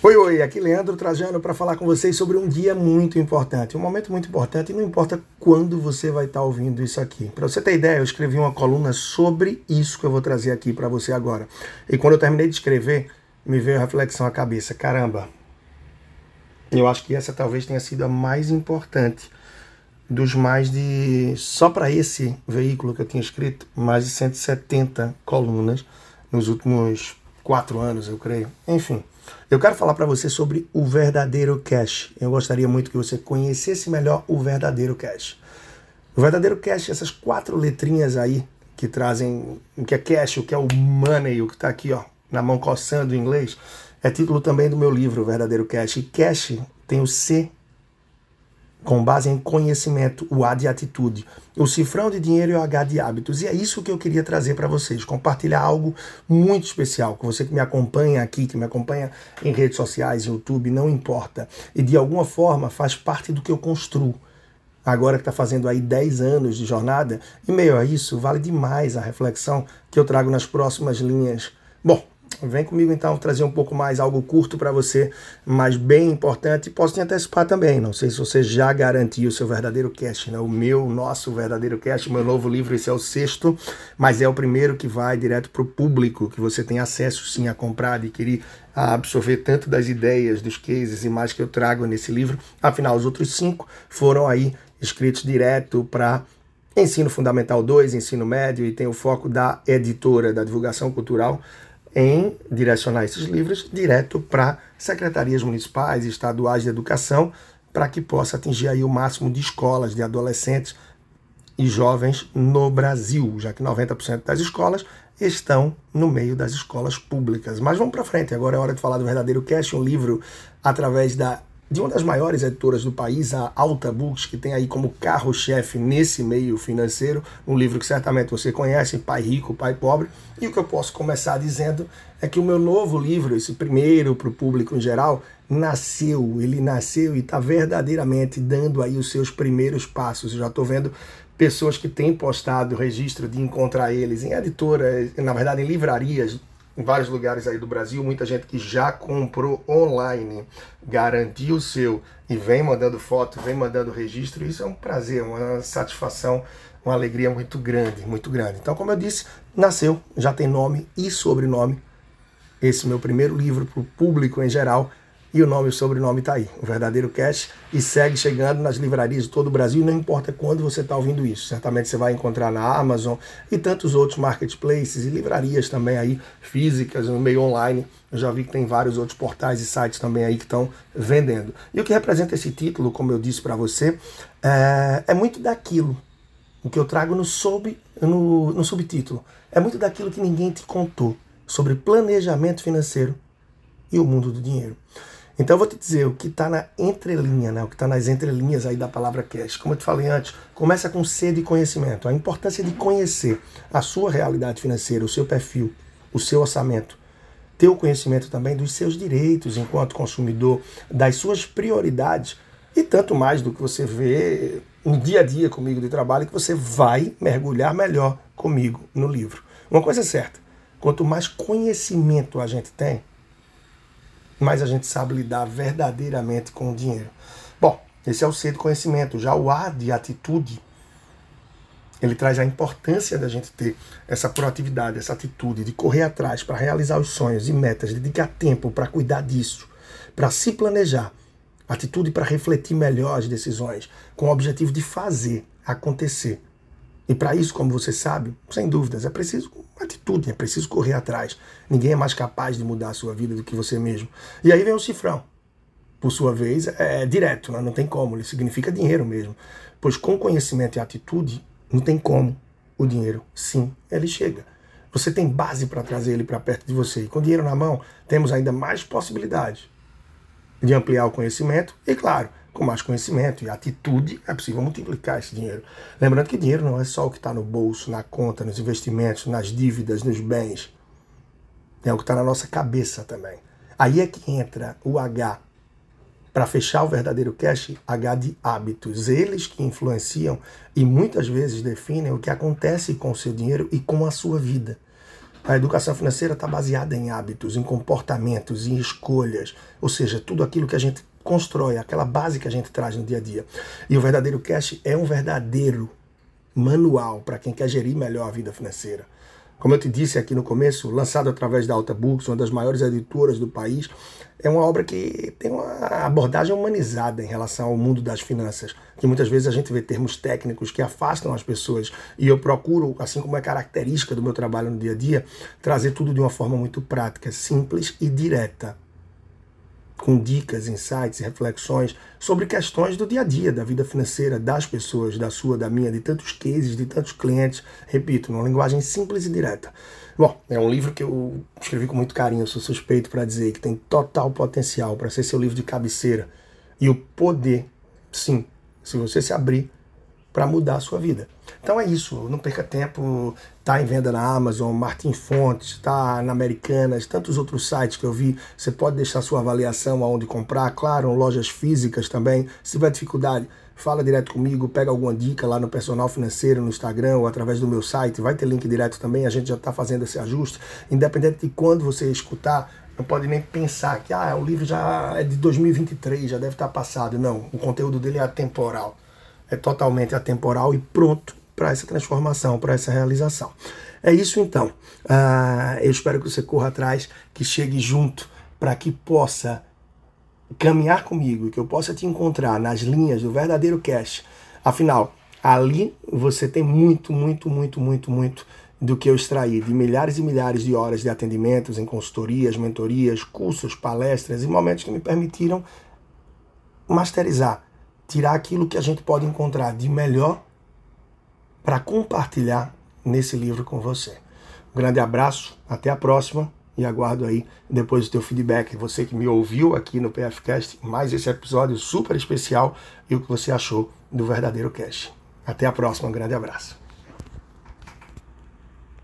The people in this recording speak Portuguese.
Oi, oi, aqui Leandro Trajano para falar com vocês sobre um dia muito importante, um momento muito importante, e não importa quando você vai estar tá ouvindo isso aqui. Para você ter ideia, eu escrevi uma coluna sobre isso que eu vou trazer aqui para você agora. E quando eu terminei de escrever, me veio a reflexão à cabeça: caramba, eu acho que essa talvez tenha sido a mais importante dos mais de. Só para esse veículo que eu tinha escrito, mais de 170 colunas nos últimos quatro anos, eu creio. Enfim. Eu quero falar para você sobre o verdadeiro cash. Eu gostaria muito que você conhecesse melhor o verdadeiro cash. O verdadeiro cash, essas quatro letrinhas aí que trazem o que é cash, o que é o money, o que está aqui ó, na mão coçando em inglês, é título também do meu livro, O Verdadeiro Cash. E cash tem o C com base em conhecimento, o A de atitude, o cifrão de dinheiro e o H de hábitos. E é isso que eu queria trazer para vocês, compartilhar algo muito especial, com você que me acompanha aqui, que me acompanha em redes sociais, YouTube, não importa. E de alguma forma faz parte do que eu construo. Agora que está fazendo aí 10 anos de jornada, e meio a isso, vale demais a reflexão que eu trago nas próximas linhas. Bom, Vem comigo então trazer um pouco mais algo curto para você, mas bem importante. Posso te antecipar também. Não sei se você já garantiu o seu verdadeiro cash, né? O meu, nosso verdadeiro cash, meu novo livro, esse é o sexto, mas é o primeiro que vai direto para o público, que você tem acesso sim a comprar, adquirir, a absorver tanto das ideias, dos cases e mais que eu trago nesse livro. Afinal, os outros cinco foram aí escritos direto para Ensino Fundamental 2, Ensino Médio e tem o foco da editora, da divulgação cultural em direcionar esses livros direto para secretarias municipais e estaduais de educação, para que possa atingir aí o máximo de escolas de adolescentes e jovens no Brasil, já que 90% das escolas estão no meio das escolas públicas. Mas vamos para frente, agora é hora de falar do Verdadeiro Cash, um livro através da de uma das maiores editoras do país, a Alta Books, que tem aí como carro-chefe nesse meio financeiro, um livro que certamente você conhece, Pai Rico, Pai Pobre. E o que eu posso começar dizendo é que o meu novo livro, esse primeiro para o público em geral, nasceu, ele nasceu e está verdadeiramente dando aí os seus primeiros passos. Eu já estou vendo pessoas que têm postado registro de encontrar eles em editoras, na verdade em livrarias em vários lugares aí do Brasil, muita gente que já comprou online, garantiu o seu e vem mandando foto, vem mandando registro, isso é um prazer, uma satisfação, uma alegria muito grande, muito grande. Então, como eu disse, nasceu, já tem nome e sobrenome. Esse meu primeiro livro para o público em geral e o nome e o sobrenome está aí, o Verdadeiro Cash, e segue chegando nas livrarias de todo o Brasil, não importa quando você está ouvindo isso. Certamente você vai encontrar na Amazon e tantos outros marketplaces e livrarias também aí, físicas, no meio online. Eu já vi que tem vários outros portais e sites também aí que estão vendendo. E o que representa esse título, como eu disse para você, é, é, muito daquilo, o que eu trago no, sub, no, no subtítulo. É muito daquilo que ninguém te contou sobre planejamento financeiro e o mundo do dinheiro. Então eu vou te dizer o que está na entrelinha, né? o que está nas entrelinhas aí da palavra cash. Como eu te falei antes, começa com C de conhecimento. A importância de conhecer a sua realidade financeira, o seu perfil, o seu orçamento. Ter o conhecimento também dos seus direitos enquanto consumidor, das suas prioridades e tanto mais do que você vê no dia a dia comigo de trabalho, que você vai mergulhar melhor comigo no livro. Uma coisa é certa, quanto mais conhecimento a gente tem, mas a gente sabe lidar verdadeiramente com o dinheiro. Bom, esse é o C de conhecimento. Já o A de atitude, ele traz a importância da gente ter essa proatividade, essa atitude de correr atrás para realizar os sonhos e metas, dedicar tempo para cuidar disso, para se planejar, atitude para refletir melhor as decisões, com o objetivo de fazer acontecer. E para isso, como você sabe, sem dúvidas, é preciso atitude, é preciso correr atrás. Ninguém é mais capaz de mudar a sua vida do que você mesmo. E aí vem o cifrão. Por sua vez, é direto, né? não tem como, ele significa dinheiro mesmo. Pois com conhecimento e atitude, não tem como o dinheiro, sim, ele chega. Você tem base para trazer ele para perto de você. E com dinheiro na mão, temos ainda mais possibilidades de ampliar o conhecimento e, claro, com mais conhecimento e atitude, é possível multiplicar esse dinheiro. Lembrando que dinheiro não é só o que está no bolso, na conta, nos investimentos, nas dívidas, nos bens. É o que está na nossa cabeça também. Aí é que entra o H. Para fechar o verdadeiro cash, H de hábitos. Eles que influenciam e muitas vezes definem o que acontece com o seu dinheiro e com a sua vida. A educação financeira está baseada em hábitos, em comportamentos, em escolhas, ou seja, tudo aquilo que a gente constrói, aquela base que a gente traz no dia a dia. E o verdadeiro cash é um verdadeiro manual para quem quer gerir melhor a vida financeira. Como eu te disse aqui no começo, lançado através da Alta Books, uma das maiores editoras do país, é uma obra que tem uma abordagem humanizada em relação ao mundo das finanças, que muitas vezes a gente vê termos técnicos que afastam as pessoas, e eu procuro, assim como é característica do meu trabalho no dia a dia, trazer tudo de uma forma muito prática, simples e direta com dicas, insights reflexões sobre questões do dia a dia, da vida financeira das pessoas, da sua, da minha, de tantos cases, de tantos clientes. Repito, numa linguagem simples e direta. Bom, é um livro que eu escrevi com muito carinho, sou suspeito para dizer que tem total potencial para ser seu livro de cabeceira. E o poder, sim, se você se abrir para mudar a sua vida. Então é isso, não perca tempo, tá em venda na Amazon, Martin Fontes, tá na Americanas, tantos outros sites que eu vi. Você pode deixar sua avaliação aonde comprar, claro, lojas físicas também. Se tiver dificuldade, fala direto comigo, pega alguma dica lá no personal financeiro no Instagram ou através do meu site, vai ter link direto também, a gente já está fazendo esse ajuste. Independente de quando você escutar, não pode nem pensar que ah, o livro já é de 2023, já deve estar passado. Não, o conteúdo dele é atemporal é totalmente atemporal e pronto para essa transformação, para essa realização. É isso então. Uh, eu espero que você corra atrás, que chegue junto para que possa caminhar comigo, que eu possa te encontrar nas linhas do verdadeiro cash. Afinal, ali você tem muito, muito, muito, muito, muito do que eu extraí de milhares e milhares de horas de atendimentos em consultorias, mentorias, cursos, palestras e momentos que me permitiram masterizar tirar aquilo que a gente pode encontrar de melhor para compartilhar nesse livro com você. Um grande abraço, até a próxima e aguardo aí depois o teu feedback. Você que me ouviu aqui no PFcast, mais esse episódio super especial e o que você achou do verdadeiro cast. Até a próxima, um grande abraço.